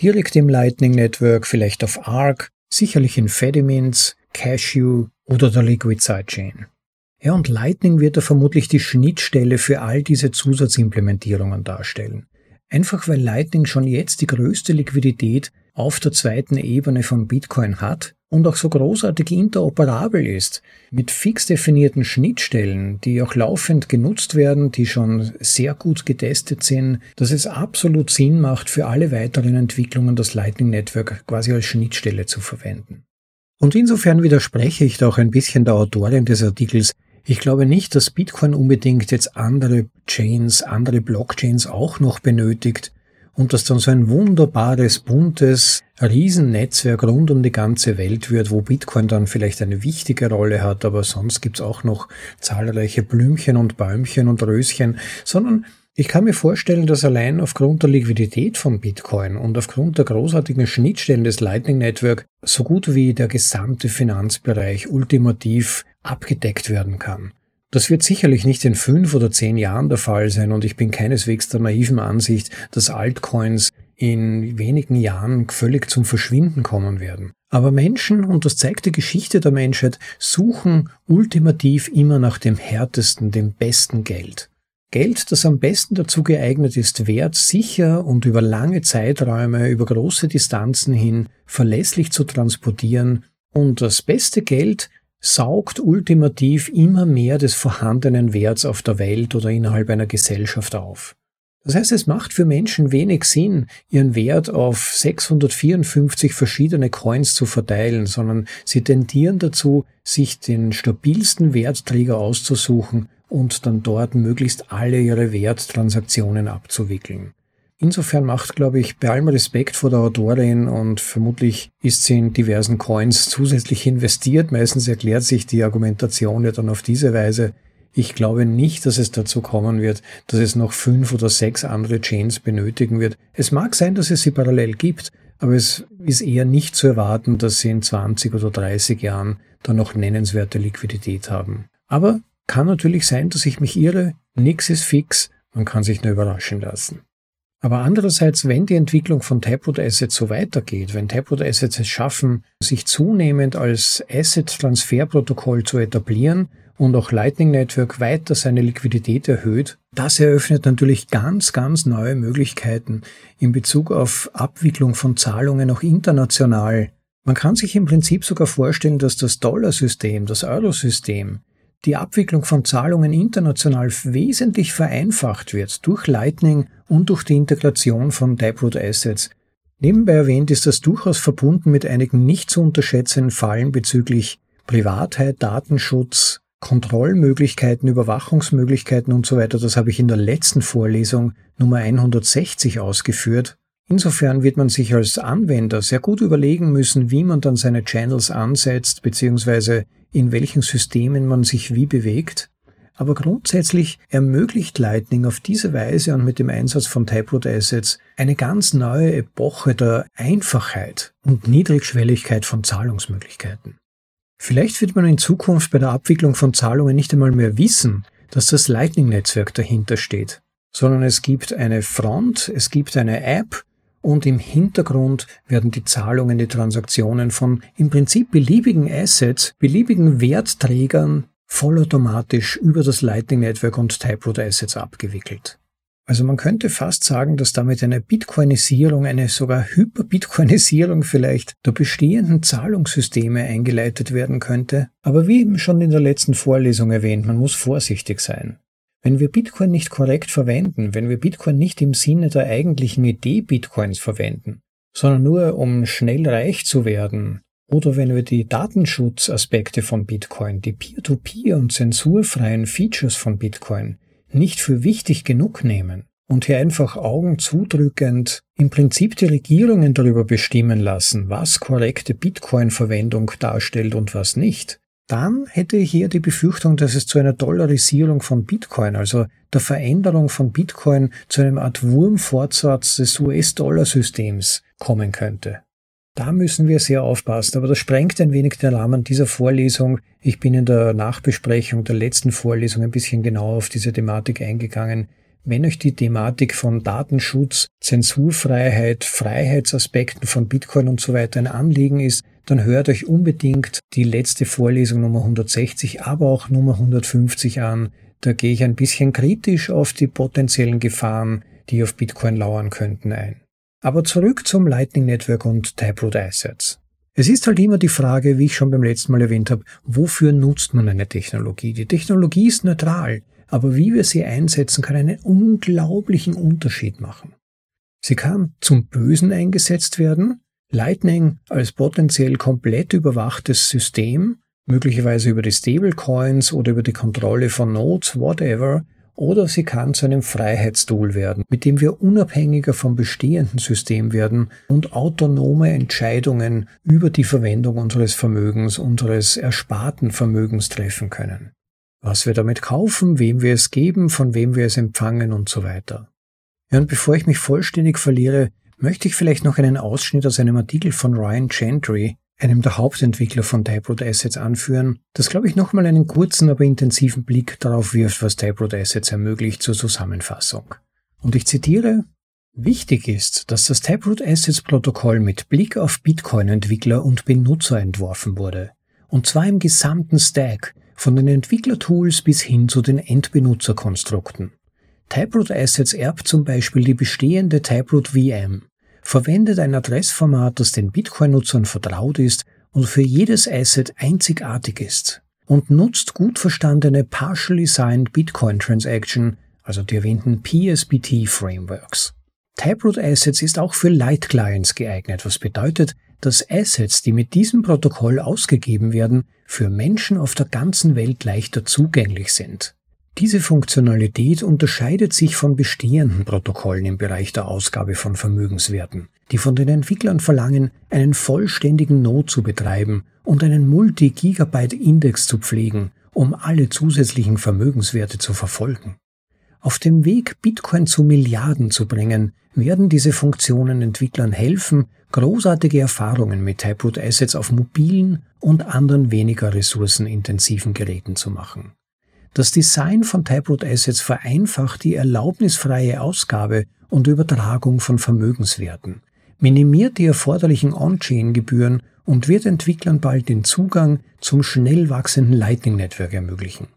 Speaker 2: Direkt im Lightning Network, vielleicht auf Arc, sicherlich in Fedimints, Cashew oder der Liquid Sidechain. Ja, und Lightning wird da vermutlich die Schnittstelle für all diese Zusatzimplementierungen darstellen. Einfach weil Lightning schon jetzt die größte Liquidität auf der zweiten Ebene von Bitcoin hat und auch so großartig interoperabel ist, mit fix definierten Schnittstellen, die auch laufend genutzt werden, die schon sehr gut getestet sind, dass es absolut Sinn macht, für alle weiteren Entwicklungen das Lightning Network quasi als Schnittstelle zu verwenden. Und insofern widerspreche ich da auch ein bisschen der Autorin des Artikels. Ich glaube nicht, dass Bitcoin unbedingt jetzt andere Chains, andere Blockchains auch noch benötigt, und dass dann so ein wunderbares, buntes Riesennetzwerk rund um die ganze Welt wird, wo Bitcoin dann vielleicht eine wichtige Rolle hat, aber sonst gibt's auch noch zahlreiche Blümchen und Bäumchen und Röschen, sondern ich kann mir vorstellen, dass allein aufgrund der Liquidität von Bitcoin und aufgrund der großartigen Schnittstellen des Lightning Network so gut wie der gesamte Finanzbereich ultimativ abgedeckt werden kann. Das wird sicherlich nicht in fünf oder zehn Jahren der Fall sein und ich bin keineswegs der naiven Ansicht, dass Altcoins in wenigen Jahren völlig zum Verschwinden kommen werden. Aber Menschen, und das zeigt die Geschichte der Menschheit, suchen ultimativ immer nach dem härtesten, dem besten Geld. Geld, das am besten dazu geeignet ist, Wert sicher und über lange Zeiträume, über große Distanzen hin verlässlich zu transportieren und das beste Geld, saugt ultimativ immer mehr des vorhandenen Werts auf der Welt oder innerhalb einer Gesellschaft auf. Das heißt, es macht für Menschen wenig Sinn, ihren Wert auf 654 verschiedene Coins zu verteilen, sondern sie tendieren dazu, sich den stabilsten Wertträger auszusuchen und dann dort möglichst alle ihre Werttransaktionen abzuwickeln. Insofern macht, glaube ich, bei allem Respekt vor der Autorin und vermutlich ist sie in diversen Coins zusätzlich investiert. Meistens erklärt sich die Argumentation ja dann auf diese Weise. Ich glaube nicht, dass es dazu kommen wird, dass es noch fünf oder sechs andere Chains benötigen wird. Es mag sein, dass es sie parallel gibt, aber es ist eher nicht zu erwarten, dass sie in 20 oder 30 Jahren dann noch nennenswerte Liquidität haben. Aber kann natürlich sein, dass ich mich irre. Nix ist fix. Man kann sich nur überraschen lassen. Aber andererseits, wenn die Entwicklung von Taproot Assets so weitergeht, wenn Taproot Assets es schaffen, sich zunehmend als Asset-Transferprotokoll zu etablieren und auch Lightning Network weiter seine Liquidität erhöht, das eröffnet natürlich ganz, ganz neue Möglichkeiten in Bezug auf Abwicklung von Zahlungen auch international. Man kann sich im Prinzip sogar vorstellen, dass das Dollarsystem, das Eurosystem, die Abwicklung von Zahlungen international wesentlich vereinfacht wird durch Lightning und durch die Integration von Taproot Assets. Nebenbei erwähnt ist das durchaus verbunden mit einigen nicht zu unterschätzenden Fallen bezüglich Privatheit, Datenschutz, Kontrollmöglichkeiten, Überwachungsmöglichkeiten und so weiter. Das habe ich in der letzten Vorlesung Nummer 160 ausgeführt. Insofern wird man sich als Anwender sehr gut überlegen müssen, wie man dann seine Channels ansetzt, beziehungsweise in welchen Systemen man sich wie bewegt. Aber grundsätzlich ermöglicht Lightning auf diese Weise und mit dem Einsatz von Taproot Assets eine ganz neue Epoche der Einfachheit und Niedrigschwelligkeit von Zahlungsmöglichkeiten. Vielleicht wird man in Zukunft bei der Abwicklung von Zahlungen nicht einmal mehr wissen, dass das Lightning-Netzwerk dahinter steht, sondern es gibt eine Front, es gibt eine App und im Hintergrund werden die Zahlungen, die Transaktionen von im Prinzip beliebigen Assets, beliebigen Wertträgern vollautomatisch über das Lightning Network und Taproot Assets abgewickelt. Also man könnte fast sagen, dass damit eine Bitcoinisierung, eine sogar Hyper-Bitcoinisierung vielleicht der bestehenden Zahlungssysteme eingeleitet werden könnte. Aber wie eben schon in der letzten Vorlesung erwähnt, man muss vorsichtig sein. Wenn wir Bitcoin nicht korrekt verwenden, wenn wir Bitcoin nicht im Sinne der eigentlichen Idee Bitcoins verwenden, sondern nur um schnell reich zu werden, Oder wenn wir die Datenschutzaspekte von Bitcoin, die Peer-to-Peer -Peer und zensurfreien Features von Bitcoin nicht für wichtig genug nehmen und hier einfach Augen zudrückend im Prinzip die Regierungen darüber bestimmen lassen, was korrekte Bitcoin-Verwendung darstellt und was nicht, dann hätte ich hier die Befürchtung, dass es zu einer Dollarisierung von Bitcoin, also der Veränderung von Bitcoin zu einem Art Wurmfortsatz des US-Dollar-Systems kommen könnte. Da müssen wir sehr aufpassen, aber das sprengt ein wenig den Rahmen dieser Vorlesung. Ich bin in der Nachbesprechung der letzten Vorlesung ein bisschen genauer auf diese Thematik eingegangen. Wenn euch die Thematik von Datenschutz, Zensurfreiheit, Freiheitsaspekten von Bitcoin und so weiter ein Anliegen ist, dann hört euch unbedingt die letzte Vorlesung Nummer 160, aber auch Nummer 150 an. Da gehe ich ein bisschen kritisch auf die potenziellen Gefahren, die auf Bitcoin lauern könnten, ein. Aber zurück zum Lightning Network und Taproot Assets. Es ist halt immer die Frage, wie ich schon beim letzten Mal erwähnt habe, wofür nutzt man eine Technologie? Die Technologie ist neutral aber wie wir sie einsetzen, kann einen unglaublichen Unterschied machen. Sie kann zum Bösen eingesetzt werden, Lightning als potenziell komplett überwachtes System, möglicherweise über die Stablecoins oder über die Kontrolle von Nodes, whatever, oder sie kann zu einem Freiheitstool werden, mit dem wir unabhängiger vom bestehenden System werden und autonome Entscheidungen über die Verwendung unseres Vermögens, unseres ersparten Vermögens treffen können was wir damit kaufen, wem wir es geben, von wem wir es empfangen und so weiter. Ja, und bevor ich mich vollständig verliere, möchte ich vielleicht noch einen Ausschnitt aus einem Artikel von Ryan Chantry, einem der Hauptentwickler von Taproot Assets, anführen, das, glaube ich, nochmal einen kurzen, aber intensiven Blick darauf wirft, was Taproot Assets ermöglicht zur Zusammenfassung. Und ich zitiere, Wichtig ist, dass das Taproot Assets Protokoll mit Blick auf Bitcoin-Entwickler und Benutzer entworfen wurde. Und zwar im gesamten Stack, von den Entwicklertools bis hin zu den Endbenutzerkonstrukten. Taproot Assets erbt zum Beispiel die bestehende Taproot VM, verwendet ein Adressformat, das den Bitcoin-Nutzern vertraut ist und für jedes Asset einzigartig ist und nutzt gut verstandene Partially Signed Bitcoin Transaction, also die erwähnten PSBT Frameworks. Taproot Assets ist auch für Light Clients geeignet, was bedeutet, dass Assets, die mit diesem Protokoll ausgegeben werden, für Menschen auf der ganzen Welt leichter zugänglich sind. Diese Funktionalität unterscheidet sich von bestehenden Protokollen im Bereich der Ausgabe von Vermögenswerten, die von den Entwicklern verlangen, einen vollständigen Node zu betreiben und einen Multi-Gigabyte-Index zu pflegen, um alle zusätzlichen Vermögenswerte zu verfolgen. Auf dem Weg, Bitcoin zu Milliarden zu bringen, werden diese Funktionen Entwicklern helfen, großartige Erfahrungen mit Taproot Assets auf mobilen und anderen weniger ressourcenintensiven Geräten zu machen. Das Design von Taproot Assets vereinfacht die erlaubnisfreie Ausgabe und Übertragung von Vermögenswerten, minimiert die erforderlichen On-Chain-Gebühren und wird Entwicklern bald den Zugang zum schnell wachsenden Lightning Network ermöglichen.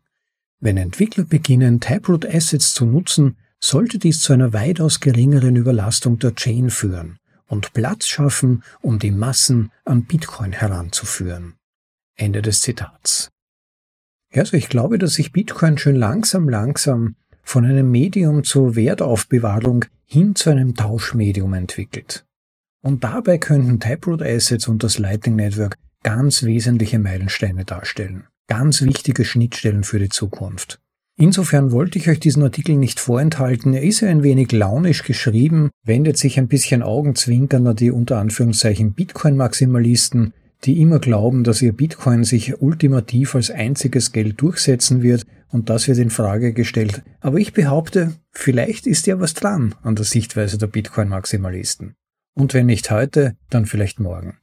Speaker 2: Wenn Entwickler beginnen, Taproot Assets zu nutzen, sollte dies zu einer weitaus geringeren Überlastung der Chain führen und Platz schaffen, um die Massen an Bitcoin heranzuführen. Ende des Zitats. Also ich glaube, dass sich Bitcoin schön langsam, langsam von einem Medium zur Wertaufbewahrung hin zu einem Tauschmedium entwickelt. Und dabei könnten Taproot Assets und das Lightning Network ganz wesentliche Meilensteine darstellen ganz wichtige Schnittstellen für die Zukunft. Insofern wollte ich euch diesen Artikel nicht vorenthalten. Er ist ja ein wenig launisch geschrieben, wendet sich ein bisschen Augenzwinkern an die unter Anführungszeichen Bitcoin-Maximalisten, die immer glauben, dass ihr Bitcoin sich ultimativ als einziges Geld durchsetzen wird und das wird in Frage gestellt. Aber ich behaupte, vielleicht ist ja was dran an der Sichtweise der Bitcoin-Maximalisten. Und wenn nicht heute, dann vielleicht morgen.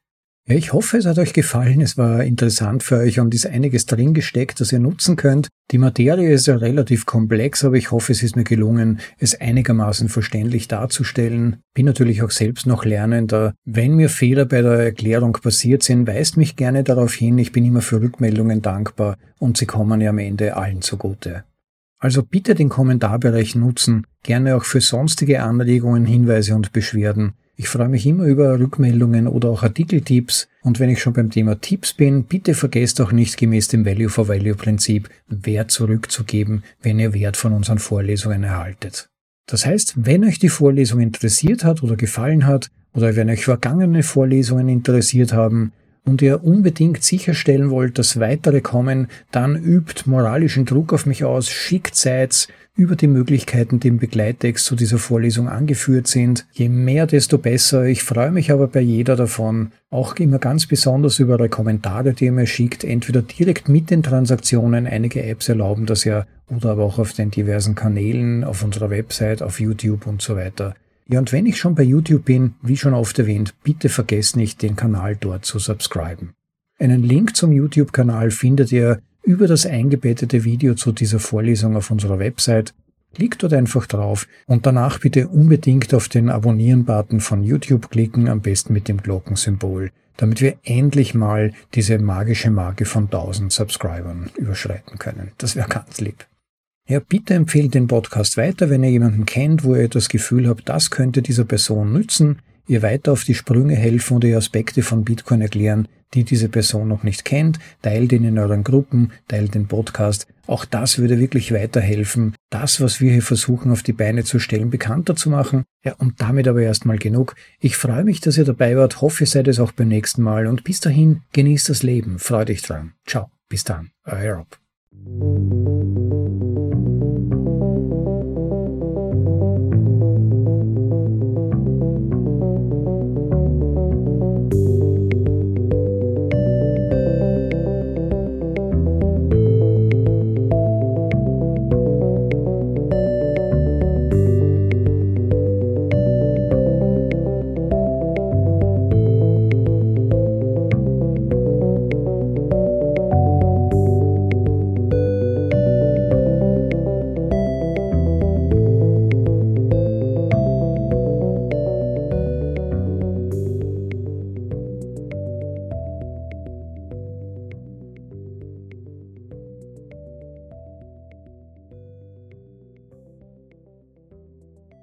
Speaker 2: Ja, ich hoffe, es hat euch gefallen. Es war interessant für euch und ist einiges drin gesteckt, das ihr nutzen könnt. Die Materie ist ja relativ komplex, aber ich hoffe, es ist mir gelungen, es einigermaßen verständlich darzustellen. Bin natürlich auch selbst noch lernender. Wenn mir Fehler bei der Erklärung passiert sind, weist mich gerne darauf hin. Ich bin immer für Rückmeldungen dankbar und sie kommen ja am Ende allen zugute. Also bitte den Kommentarbereich nutzen, gerne auch für sonstige Anregungen, Hinweise und Beschwerden. Ich freue mich immer über Rückmeldungen oder auch Artikeltipps. Und wenn ich schon beim Thema Tipps bin, bitte vergesst auch nicht gemäß dem Value for Value Prinzip Wert zurückzugeben, wenn ihr Wert von unseren Vorlesungen erhaltet. Das heißt, wenn euch die Vorlesung interessiert hat oder gefallen hat, oder wenn euch vergangene Vorlesungen interessiert haben, und ihr unbedingt sicherstellen wollt, dass weitere kommen, dann übt moralischen Druck auf mich aus, schickt Sites über die Möglichkeiten, die im Begleittext zu dieser Vorlesung angeführt sind. Je mehr, desto besser. Ich freue mich aber bei jeder davon. Auch immer ganz besonders über eure Kommentare, die ihr mir schickt, entweder direkt mit den Transaktionen. Einige Apps erlauben das ja, oder aber auch auf den diversen Kanälen, auf unserer Website, auf YouTube und so weiter. Ja, und wenn ich schon bei YouTube bin, wie schon oft erwähnt, bitte vergesst nicht, den Kanal dort zu subscriben. Einen Link zum YouTube-Kanal findet ihr über das eingebettete Video zu dieser Vorlesung auf unserer Website. Klickt dort einfach drauf und danach bitte unbedingt auf den Abonnieren-Button von YouTube klicken, am besten mit dem Glockensymbol, damit wir endlich mal diese magische Marke von 1000 Subscribern überschreiten können. Das wäre ganz lieb. Ja, bitte empfehlt den Podcast weiter, wenn ihr jemanden kennt, wo ihr das Gefühl habt, das könnte dieser Person nützen, ihr weiter auf die Sprünge helfen oder ihr Aspekte von Bitcoin erklären, die diese Person noch nicht kennt, teilt ihn in euren Gruppen, teilt den Podcast. Auch das würde wirklich weiterhelfen, das, was wir hier versuchen auf die Beine zu stellen, bekannter zu machen. Ja, und damit aber erstmal genug. Ich freue mich, dass ihr dabei wart, hoffe, ihr seid es auch beim nächsten Mal und bis dahin genießt das Leben, freut euch dran. Ciao, bis dann, euer Rob.